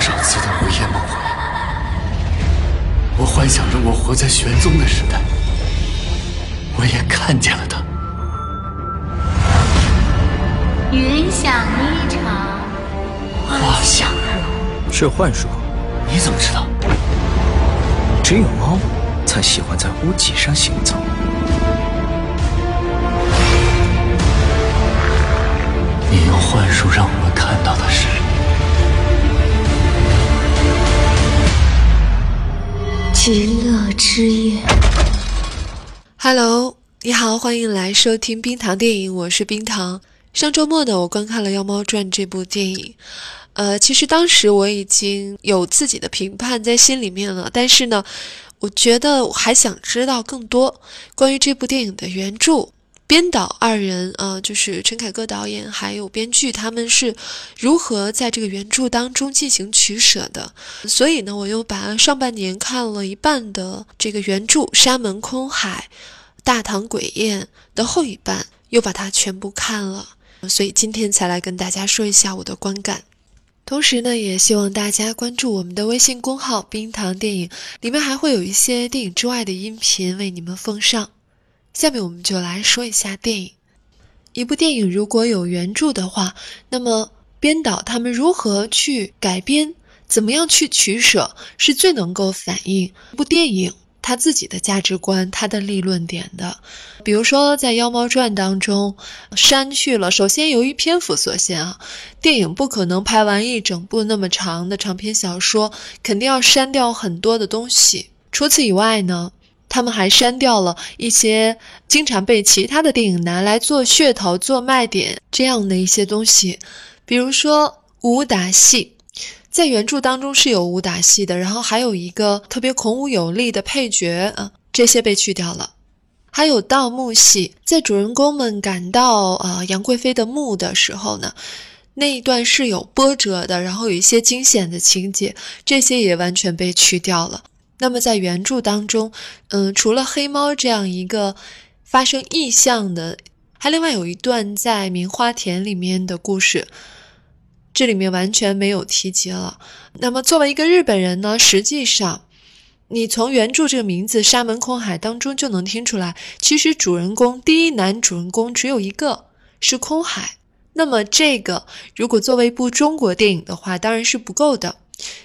少次的午夜梦回，我幻想着我活在玄宗的时代，我也看见了他。云想衣裳花想是幻术，你怎么知道？只有猫才喜欢在屋脊上行走。你用幻术让我们看到的是极乐之夜。Hello，你好，欢迎来收听冰糖电影，我是冰糖。上周末呢，我观看了《妖猫传》这部电影，呃，其实当时我已经有自己的评判在心里面了，但是呢，我觉得我还想知道更多关于这部电影的原著。编导二人，呃，就是陈凯歌导演还有编剧，他们是如何在这个原著当中进行取舍的？所以呢，我又把上半年看了一半的这个原著《沙门空海》《大唐鬼宴》的后一半，又把它全部看了。所以今天才来跟大家说一下我的观感。同时呢，也希望大家关注我们的微信公号“冰糖电影”，里面还会有一些电影之外的音频为你们奉上。下面我们就来说一下电影。一部电影如果有原著的话，那么编导他们如何去改编，怎么样去取舍，是最能够反映一部电影他自己的价值观、他的立论点的。比如说，在《妖猫传》当中删去了，首先由于篇幅所限啊，电影不可能拍完一整部那么长的长篇小说，肯定要删掉很多的东西。除此以外呢？他们还删掉了一些经常被其他的电影拿来做噱头、做卖点这样的一些东西，比如说武打戏，在原著当中是有武打戏的，然后还有一个特别孔武有力的配角啊，这些被去掉了。还有盗墓戏，在主人公们赶到呃杨贵妃的墓的时候呢，那一段是有波折的，然后有一些惊险的情节，这些也完全被去掉了。那么在原著当中，嗯，除了黑猫这样一个发生异象的，还另外有一段在棉花田里面的故事，这里面完全没有提及了。那么作为一个日本人呢，实际上，你从原著这个名字《沙门空海》当中就能听出来，其实主人公第一男主人公只有一个，是空海。那么这个如果作为一部中国电影的话，当然是不够的。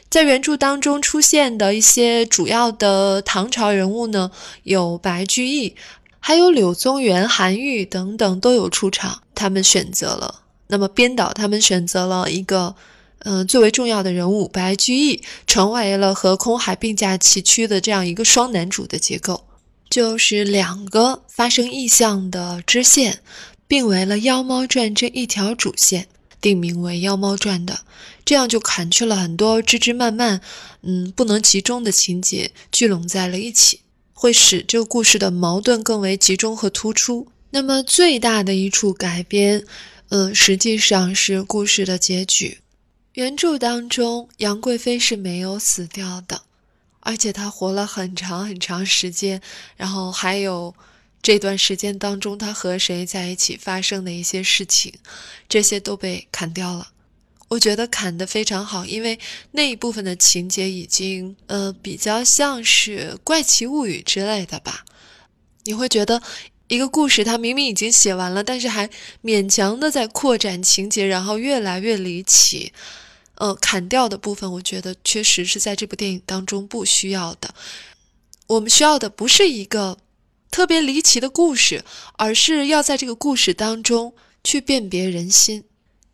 在原著当中出现的一些主要的唐朝人物呢，有白居易，还有柳宗元、韩愈等等都有出场。他们选择了，那么编导他们选择了一个，嗯、最为重要的人物白居易，成为了和空海并驾齐驱的这样一个双男主的结构，就是两个发生异象的支线，并为了《妖猫传》这一条主线。定名为《妖猫传》的，这样就砍去了很多枝枝蔓蔓，嗯，不能集中的情节聚拢在了一起，会使这个故事的矛盾更为集中和突出。那么最大的一处改编，呃，实际上是故事的结局。原著当中，杨贵妃是没有死掉的，而且她活了很长很长时间，然后还有。这段时间当中，他和谁在一起发生的一些事情，这些都被砍掉了。我觉得砍得非常好，因为那一部分的情节已经呃比较像是怪奇物语之类的吧。你会觉得一个故事它明明已经写完了，但是还勉强的在扩展情节，然后越来越离奇。呃，砍掉的部分，我觉得确实是在这部电影当中不需要的。我们需要的不是一个。特别离奇的故事，而是要在这个故事当中去辨别人心。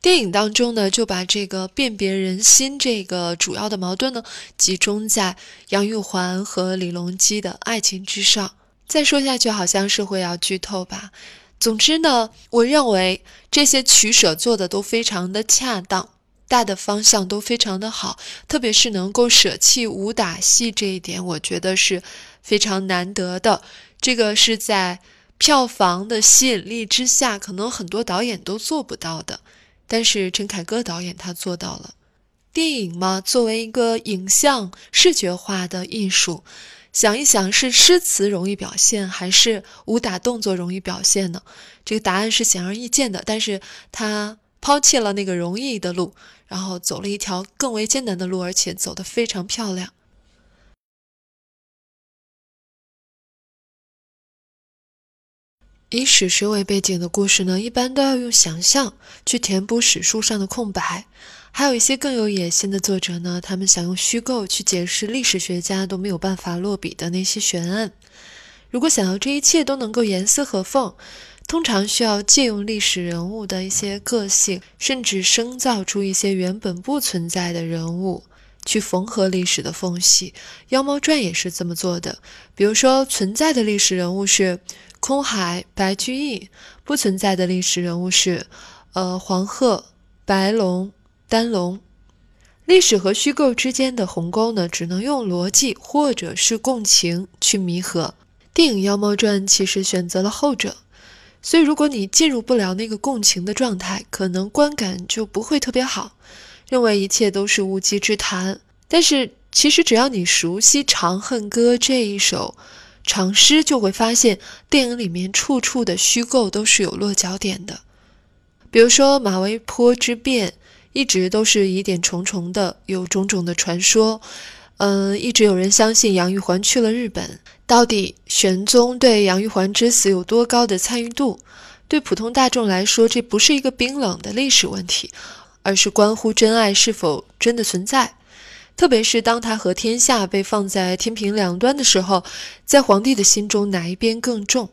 电影当中呢，就把这个辨别人心这个主要的矛盾呢，集中在杨玉环和李隆基的爱情之上。再说下去，好像是会要剧透吧。总之呢，我认为这些取舍做的都非常的恰当，大的方向都非常的好，特别是能够舍弃武打戏这一点，我觉得是非常难得的。这个是在票房的吸引力之下，可能很多导演都做不到的，但是陈凯歌导演他做到了。电影嘛，作为一个影像视觉化的艺术，想一想是诗词容易表现，还是武打动作容易表现呢？这个答案是显而易见的，但是他抛弃了那个容易的路，然后走了一条更为艰难的路，而且走得非常漂亮。以史实为背景的故事呢，一般都要用想象去填补史书上的空白。还有一些更有野心的作者呢，他们想用虚构去解释历史学家都没有办法落笔的那些悬案。如果想要这一切都能够严丝合缝，通常需要借用历史人物的一些个性，甚至生造出一些原本不存在的人物，去缝合历史的缝隙。《妖猫传》也是这么做的。比如说，存在的历史人物是空海、白居易；不存在的历史人物是，呃，黄鹤、白龙、丹龙。历史和虚构之间的鸿沟呢，只能用逻辑或者是共情去弥合。电影《妖猫传》其实选择了后者。所以，如果你进入不了那个共情的状态，可能观感就不会特别好，认为一切都是无稽之谈。但是，其实只要你熟悉《长恨歌》这一首长诗，就会发现电影里面处处的虚构都是有落脚点的。比如说马嵬坡之变，一直都是疑点重重的，有种种的传说。嗯，一直有人相信杨玉环去了日本。到底玄宗对杨玉环之死有多高的参与度？对普通大众来说，这不是一个冰冷的历史问题，而是关乎真爱是否真的存在。特别是当他和天下被放在天平两端的时候，在皇帝的心中哪一边更重？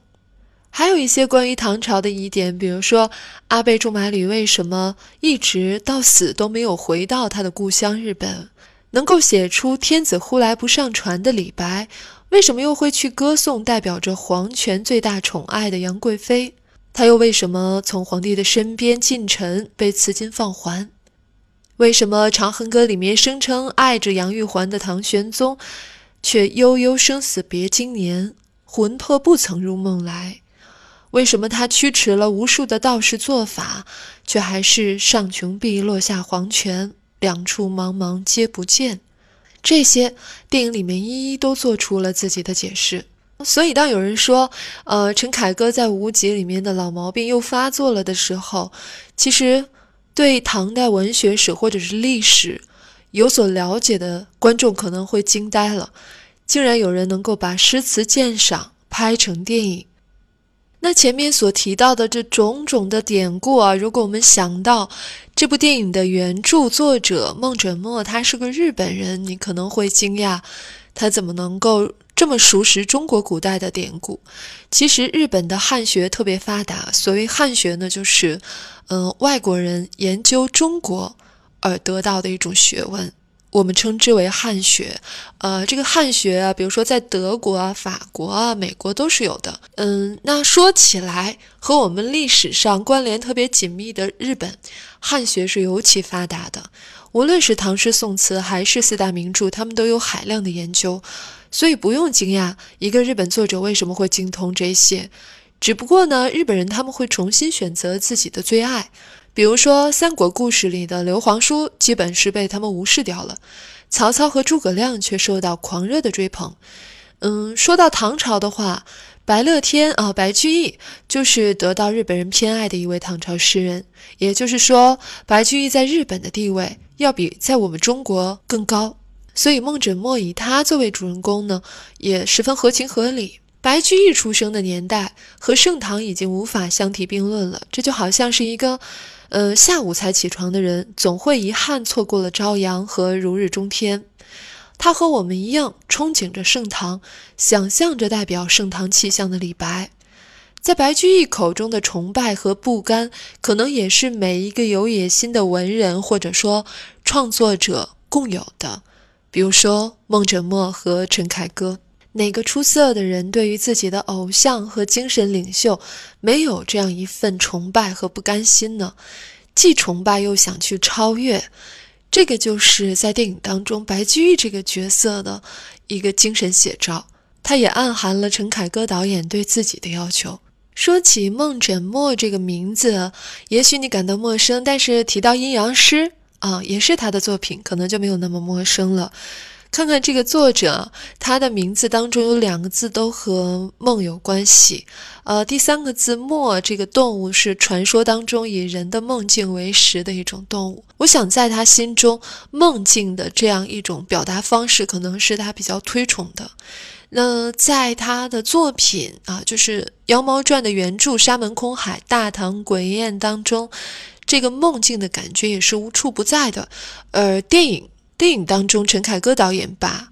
还有一些关于唐朝的疑点，比如说阿倍仲麻吕为什么一直到死都没有回到他的故乡日本？能够写出“天子呼来不上船”的李白，为什么又会去歌颂代表着皇权最大宠爱的杨贵妃？他又为什么从皇帝的身边进城被赐金放还？为什么《长恨歌》里面声称爱着杨玉环的唐玄宗，却悠悠生死别经年，魂魄不曾入梦来？为什么他驱驰了无数的道士做法，却还是上穷碧落下黄泉？两处茫茫皆不见，这些电影里面一一都做出了自己的解释。所以，当有人说，呃，陈凯歌在《无极》里面的老毛病又发作了的时候，其实对唐代文学史或者是历史有所了解的观众可能会惊呆了，竟然有人能够把诗词鉴赏拍成电影。那前面所提到的这种种的典故啊，如果我们想到这部电影的原著作者孟准墨，他是个日本人，你可能会惊讶，他怎么能够这么熟识中国古代的典故？其实日本的汉学特别发达，所谓汉学呢，就是嗯外国人研究中国而得到的一种学问。我们称之为汉学，呃，这个汉学啊，比如说在德国啊、法国啊、美国都是有的。嗯，那说起来和我们历史上关联特别紧密的日本，汉学是尤其发达的。无论是唐诗宋词还是四大名著，他们都有海量的研究，所以不用惊讶一个日本作者为什么会精通这些。只不过呢，日本人他们会重新选择自己的最爱。比如说，三国故事里的刘皇叔基本是被他们无视掉了，曹操和诸葛亮却受到狂热的追捧。嗯，说到唐朝的话，白乐天啊，白居易就是得到日本人偏爱的一位唐朝诗人。也就是说，白居易在日本的地位要比在我们中国更高。所以孟枕墨以他作为主人公呢，也十分合情合理。白居易出生的年代和盛唐已经无法相提并论了，这就好像是一个。呃，下午才起床的人总会遗憾错过了朝阳和如日中天。他和我们一样，憧憬着盛唐，想象着代表盛唐气象的李白。在白居易口中的崇拜和不甘，可能也是每一个有野心的文人或者说创作者共有的。比如说孟枕墨和陈凯歌。哪个出色的人对于自己的偶像和精神领袖没有这样一份崇拜和不甘心呢？既崇拜又想去超越，这个就是在电影当中白居易这个角色的一个精神写照。它也暗含了陈凯歌导演对自己的要求。说起孟枕墨这个名字，也许你感到陌生，但是提到阴阳师啊，也是他的作品，可能就没有那么陌生了。看看这个作者，他的名字当中有两个字都和梦有关系。呃，第三个字“墨”这个动物是传说当中以人的梦境为食的一种动物。我想在他心中，梦境的这样一种表达方式，可能是他比较推崇的。那在他的作品啊，就是《妖猫传》的原著《沙门空海大唐鬼宴》当中，这个梦境的感觉也是无处不在的。而电影电影当中，陈凯歌导演把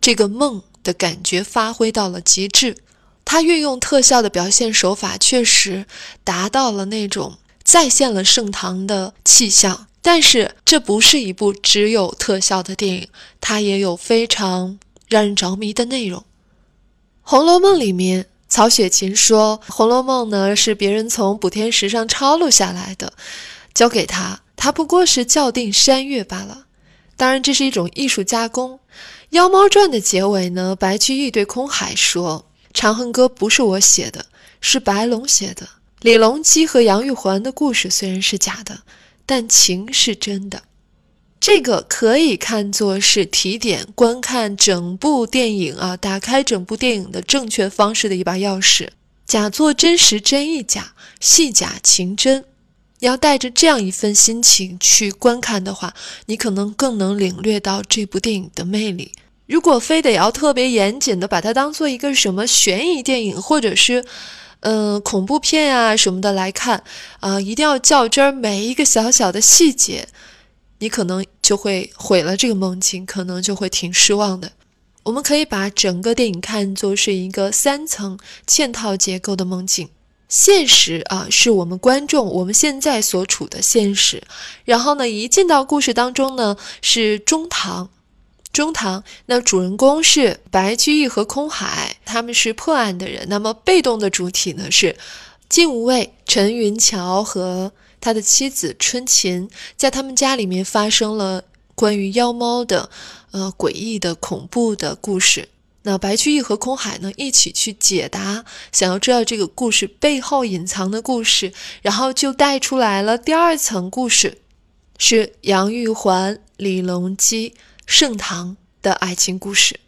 这个梦的感觉发挥到了极致，他运用特效的表现手法，确实达到了那种再现了盛唐的气象。但是，这不是一部只有特效的电影，它也有非常让人着迷的内容。《红楼梦》里面，曹雪芹说，《红楼梦》呢是别人从补天石上抄录下来的，交给他，他不过是校订删阅罢了。当然，这是一种艺术加工。《妖猫传》的结尾呢，白居易对空海说：“长恨歌不是我写的，是白龙写的。李隆基和杨玉环的故事虽然是假的，但情是真的。”这个可以看作是提点观看整部电影啊，打开整部电影的正确方式的一把钥匙。假作真实真亦假，戏假情真。要带着这样一份心情去观看的话，你可能更能领略到这部电影的魅力。如果非得要特别严谨的把它当做一个什么悬疑电影，或者是，嗯，恐怖片啊什么的来看，啊，一定要较真儿每一个小小的细节。你可能就会毁了这个梦境，可能就会挺失望的。我们可以把整个电影看作是一个三层嵌套结构的梦境。现实啊，是我们观众我们现在所处的现实。然后呢，一进到故事当中呢，是中堂。中堂，那主人公是白居易和空海，他们是破案的人。那么被动的主体呢，是金无畏、陈云桥和。他的妻子春琴在他们家里面发生了关于妖猫的，呃，诡异的、恐怖的故事。那白居易和空海呢，一起去解答，想要知道这个故事背后隐藏的故事，然后就带出来了第二层故事，是杨玉环、李隆基、盛唐的爱情故事。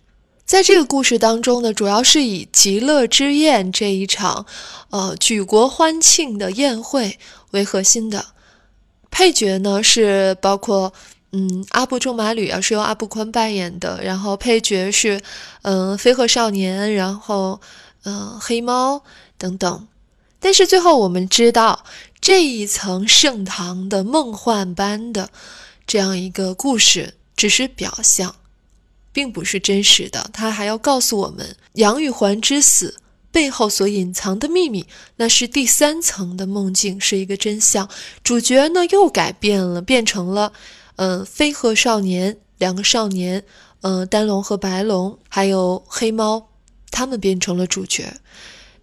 在这个故事当中呢，主要是以极乐之宴这一场，呃，举国欢庆的宴会。为核心的配角呢是包括嗯阿部仲麻吕啊是由阿部宽扮演的，然后配角是嗯飞鹤少年，然后嗯黑猫等等。但是最后我们知道这一层盛唐的梦幻般的这样一个故事只是表象，并不是真实的。他还要告诉我们杨玉环之死。背后所隐藏的秘密，那是第三层的梦境，是一个真相。主角呢又改变了，变成了，嗯，飞鹤少年两个少年，嗯，丹龙和白龙，还有黑猫，他们变成了主角。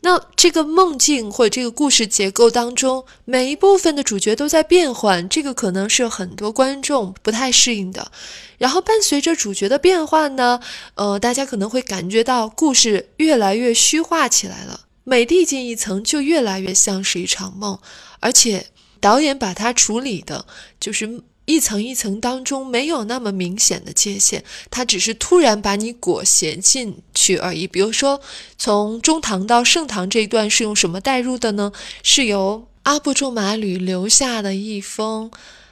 那这个梦境或者这个故事结构当中，每一部分的主角都在变换，这个可能是很多观众不太适应的。然后伴随着主角的变换呢，呃，大家可能会感觉到故事越来越虚化起来了，每递进一层就越来越像是一场梦，而且导演把它处理的就是。一层一层当中没有那么明显的界限，它只是突然把你裹挟进去而已。比如说，从中唐到盛唐这一段是用什么带入的呢？是由阿部仲麻吕留下的一封，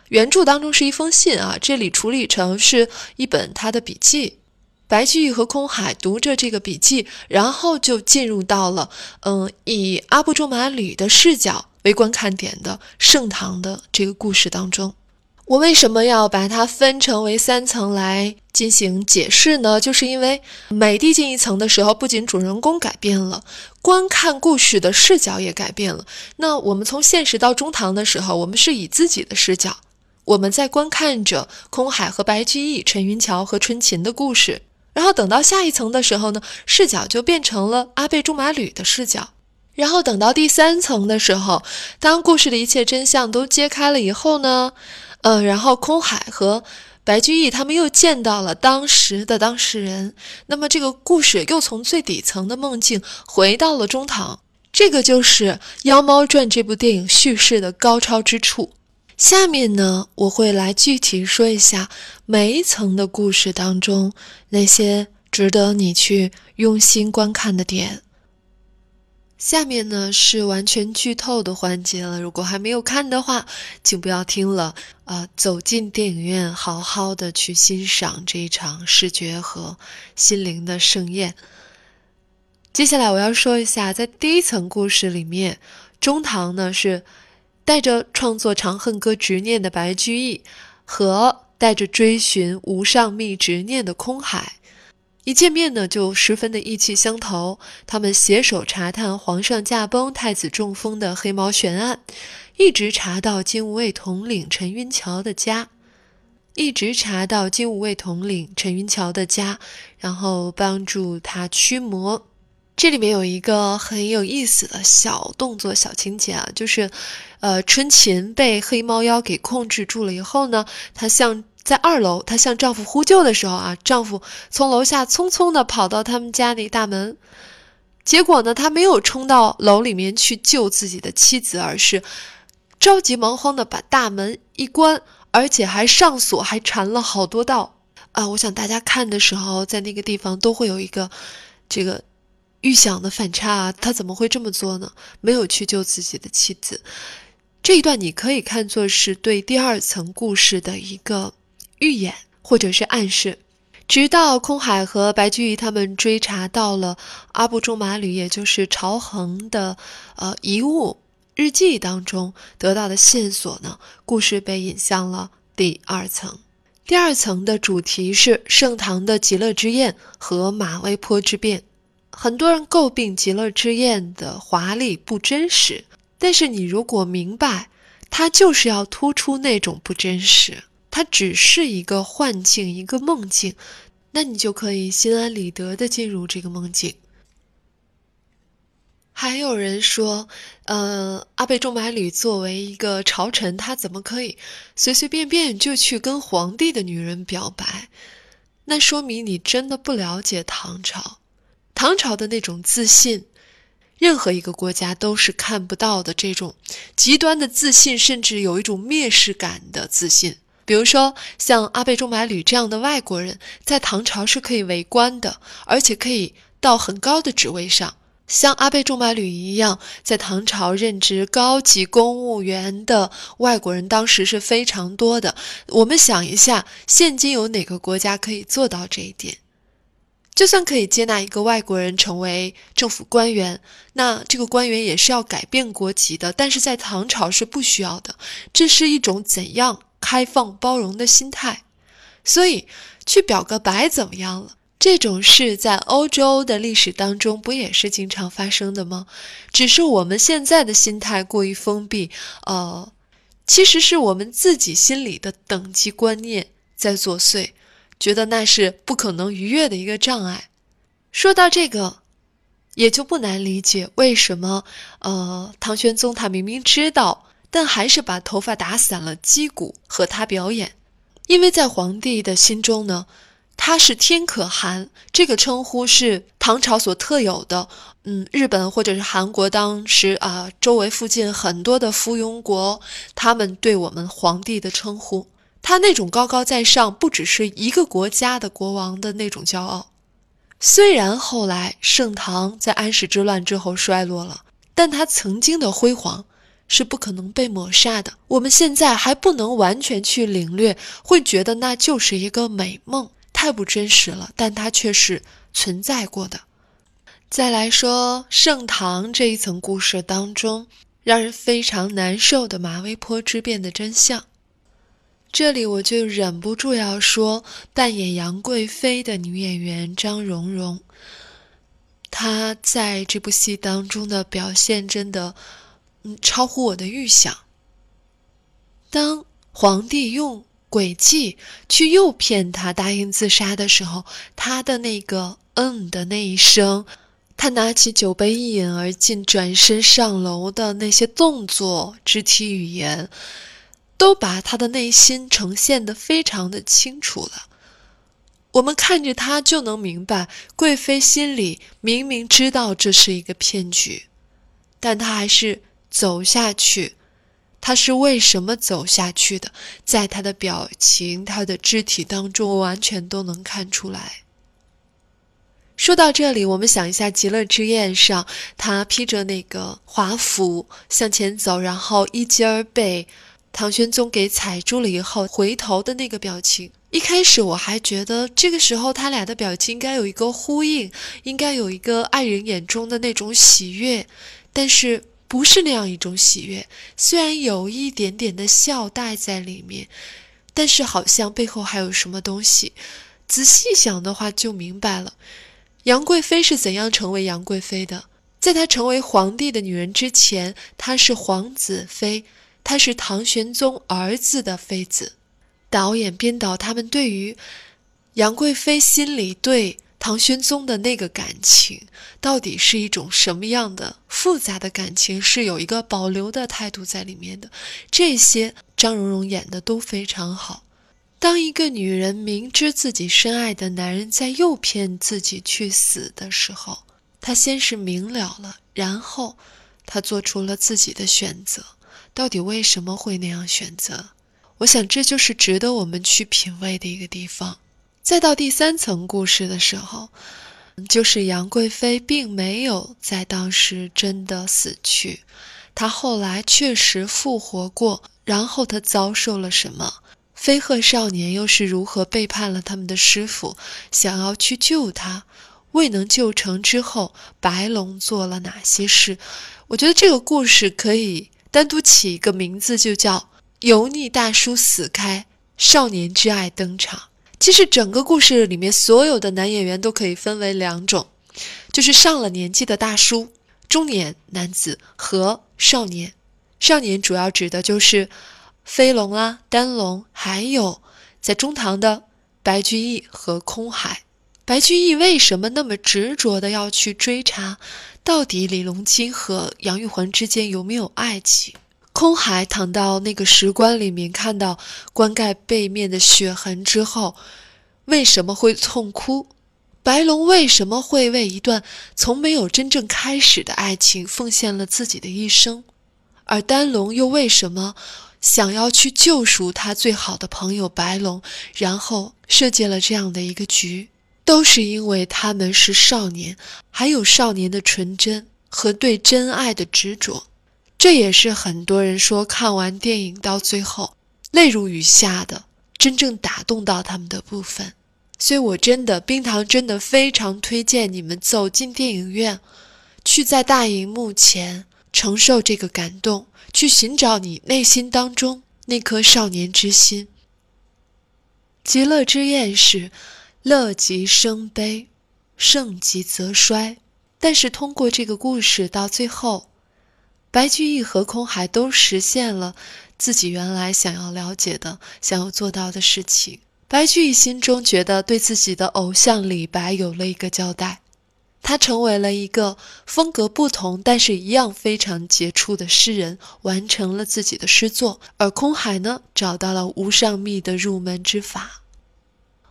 原著当中是一封信啊，这里处理成是一本他的笔记。白居易和空海读着这个笔记，然后就进入到了嗯，以阿部仲麻吕的视角为观看点的盛唐的这个故事当中。我为什么要把它分成为三层来进行解释呢？就是因为每递进一层的时候，不仅主人公改变了，观看故事的视角也改变了。那我们从现实到中唐的时候，我们是以自己的视角，我们在观看着空海和白居易、陈云桥和春琴的故事。然后等到下一层的时候呢，视角就变成了阿倍仲麻吕的视角。然后等到第三层的时候，当故事的一切真相都揭开了以后呢？呃，然后空海和白居易他们又见到了当时的当事人，那么这个故事又从最底层的梦境回到了中唐，这个就是《妖猫传》这部电影叙事的高超之处。下面呢，我会来具体说一下每一层的故事当中那些值得你去用心观看的点。下面呢是完全剧透的环节了，如果还没有看的话，请不要听了啊，走进电影院，好好的去欣赏这一场视觉和心灵的盛宴。接下来我要说一下，在第一层故事里面，中堂呢是带着创作《长恨歌》执念的白居易，和带着追寻无上秘执念的空海。一见面呢，就十分的意气相投。他们携手查探皇上驾崩、太子中风的黑猫悬案，一直查到金吾卫统领陈云桥的家，一直查到金吾卫统领陈云桥的家，然后帮助他驱魔。这里面有一个很有意思的小动作、小情节啊，就是，呃，春琴被黑猫妖给控制住了以后呢，她向。在二楼，她向丈夫呼救的时候啊，丈夫从楼下匆匆地跑到他们家那大门，结果呢，他没有冲到楼里面去救自己的妻子，而是着急忙慌地把大门一关，而且还上锁，还缠了好多道啊！我想大家看的时候，在那个地方都会有一个这个预想的反差啊，他怎么会这么做呢？没有去救自己的妻子，这一段你可以看作是对第二层故事的一个。预演或者是暗示，直到空海和白居易他们追查到了阿部仲麻吕，也就是朝恒的呃遗物日记当中得到的线索呢，故事被引向了第二层。第二层的主题是盛唐的极乐之宴和马嵬坡之变。很多人诟病极乐之宴的华丽不真实，但是你如果明白，它就是要突出那种不真实。它只是一个幻境，一个梦境，那你就可以心安理得的进入这个梦境。还有人说，呃，阿倍仲麻吕作为一个朝臣，他怎么可以随随便便就去跟皇帝的女人表白？那说明你真的不了解唐朝，唐朝的那种自信，任何一个国家都是看不到的这种极端的自信，甚至有一种蔑视感的自信。比如说，像阿倍仲麻吕这样的外国人，在唐朝是可以为官的，而且可以到很高的职位上。像阿倍仲麻吕一样，在唐朝任职高级公务员的外国人，当时是非常多的。我们想一下，现今有哪个国家可以做到这一点？就算可以接纳一个外国人成为政府官员，那这个官员也是要改变国籍的。但是在唐朝是不需要的。这是一种怎样？开放包容的心态，所以去表个白怎么样了？这种事在欧洲的历史当中不也是经常发生的吗？只是我们现在的心态过于封闭，呃，其实是我们自己心里的等级观念在作祟，觉得那是不可能逾越的一个障碍。说到这个，也就不难理解为什么，呃，唐玄宗他明明知道。但还是把头发打散了击鼓和他表演，因为在皇帝的心中呢，他是天可汗这个称呼是唐朝所特有的。嗯，日本或者是韩国当时啊，周围附近很多的附庸国，他们对我们皇帝的称呼，他那种高高在上，不只是一个国家的国王的那种骄傲。虽然后来盛唐在安史之乱之后衰落了，但他曾经的辉煌。是不可能被抹杀的。我们现在还不能完全去领略，会觉得那就是一个美梦，太不真实了。但它却是存在过的。再来说盛唐这一层故事当中，让人非常难受的马嵬坡之变的真相，这里我就忍不住要说，扮演杨贵妃的女演员张蓉蓉，她在这部戏当中的表现真的。超乎我的预想。当皇帝用诡计去诱骗他答应自杀的时候，他的那个“嗯”的那一声，他拿起酒杯一饮而尽，转身上楼的那些动作、肢体语言，都把他的内心呈现得非常的清楚了。我们看着他就能明白，贵妃心里明明知道这是一个骗局，但她还是。走下去，他是为什么走下去的，在他的表情、他的肢体当中，完全都能看出来。说到这里，我们想一下《极乐之宴》上，他披着那个华服向前走，然后一尖儿被唐玄宗给踩住了以后，回头的那个表情。一开始我还觉得这个时候他俩的表情应该有一个呼应，应该有一个爱人眼中的那种喜悦，但是不是那样一种喜悦。虽然有一点点的笑带在里面，但是好像背后还有什么东西。仔细想的话，就明白了。杨贵妃是怎样成为杨贵妃的？在她成为皇帝的女人之前，她是皇子妃，她是唐玄宗儿子的妃子。导演、编导他们对于杨贵妃心里对唐玄宗的那个感情，到底是一种什么样的复杂的感情，是有一个保留的态度在里面的。这些张荣荣演的都非常好。当一个女人明知自己深爱的男人在诱骗自己去死的时候，她先是明了了，然后她做出了自己的选择。到底为什么会那样选择？我想这就是值得我们去品味的一个地方。再到第三层故事的时候，就是杨贵妃并没有在当时真的死去，她后来确实复活过，然后她遭受了什么？飞鹤少年又是如何背叛了他们的师傅，想要去救他，未能救成之后，白龙做了哪些事？我觉得这个故事可以单独起一个名字，就叫“油腻大叔死开，少年之爱登场”。其实整个故事里面所有的男演员都可以分为两种，就是上了年纪的大叔、中年男子和少年。少年主要指的就是。飞龙啊，丹龙，还有在中堂的白居易和空海。白居易为什么那么执着的要去追查，到底李隆基和杨玉环之间有没有爱情？空海躺到那个石棺里面，看到棺盖背面的血痕之后，为什么会痛哭？白龙为什么会为一段从没有真正开始的爱情奉献了自己的一生？而丹龙又为什么？想要去救赎他最好的朋友白龙，然后设计了这样的一个局，都是因为他们是少年，还有少年的纯真和对真爱的执着。这也是很多人说看完电影到最后泪如雨下的真正打动到他们的部分。所以，我真的冰糖真的非常推荐你们走进电影院，去在大荧幕前承受这个感动。去寻找你内心当中那颗少年之心。极乐之宴是乐极生悲，盛极则衰。但是通过这个故事到最后，白居易和空海都实现了自己原来想要了解的、想要做到的事情。白居易心中觉得对自己的偶像李白有了一个交代。他成为了一个风格不同，但是一样非常杰出的诗人，完成了自己的诗作。而空海呢，找到了无上密的入门之法。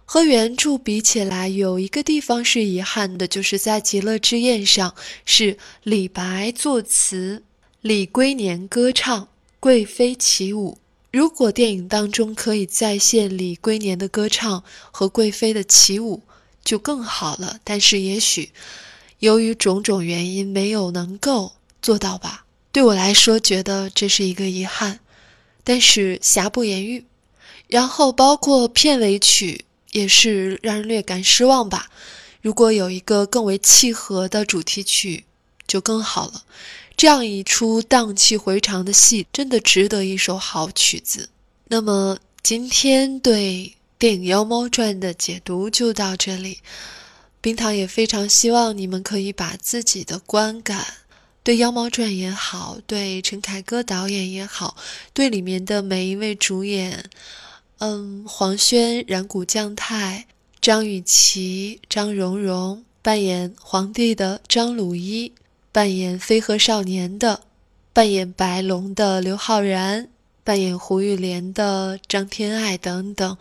和原著比起来，有一个地方是遗憾的，就是在《极乐之宴》上是李白作词，李龟年歌唱，贵妃起舞。如果电影当中可以再现李龟年的歌唱和贵妃的起舞，就更好了。但是也许。由于种种原因，没有能够做到吧。对我来说，觉得这是一个遗憾，但是瑕不掩瑜。然后，包括片尾曲也是让人略感失望吧。如果有一个更为契合的主题曲，就更好了。这样一出荡气回肠的戏，真的值得一首好曲子。那么，今天对电影《妖猫传》的解读就到这里。冰糖也非常希望你们可以把自己的观感，对《妖猫传》也好，对陈凯歌导演也好，对里面的每一位主演，嗯，黄轩、染谷将太、张雨绮、张蓉蓉扮演皇帝的张鲁一，扮演飞鹤少年的，扮演白龙的刘昊然，扮演胡玉莲的张天爱等等，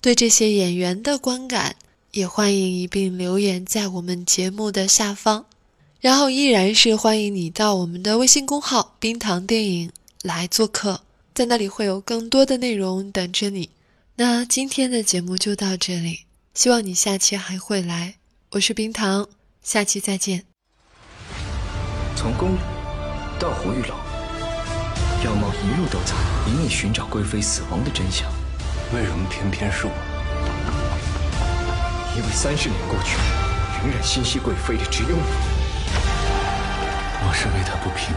对这些演员的观感。也欢迎一并留言在我们节目的下方，然后依然是欢迎你到我们的微信公号“冰糖电影”来做客。在那里会有更多的内容等着你。那今天的节目就到这里，希望你下期还会来。我是冰糖，下期再见。从宫里到胡玉楼，妖猫一路都在隐隐寻找贵妃死亡的真相。为什么偏偏是我？因为三十年过去，仍然心系贵妃的只有你。我是为他不平，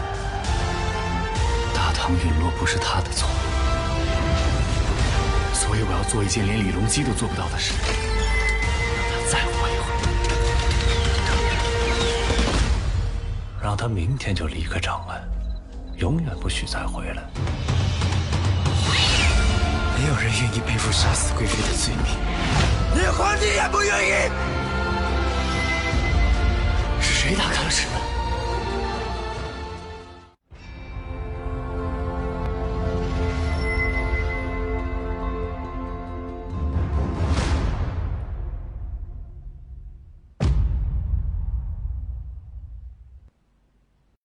大唐陨落不是他的错，所以我要做一件连李隆基都做不到的事，让他明天就离开长安，永远不许再回来。没有人愿意背负杀死贵妃的罪名，连皇帝也不愿意。是谁打开了石门？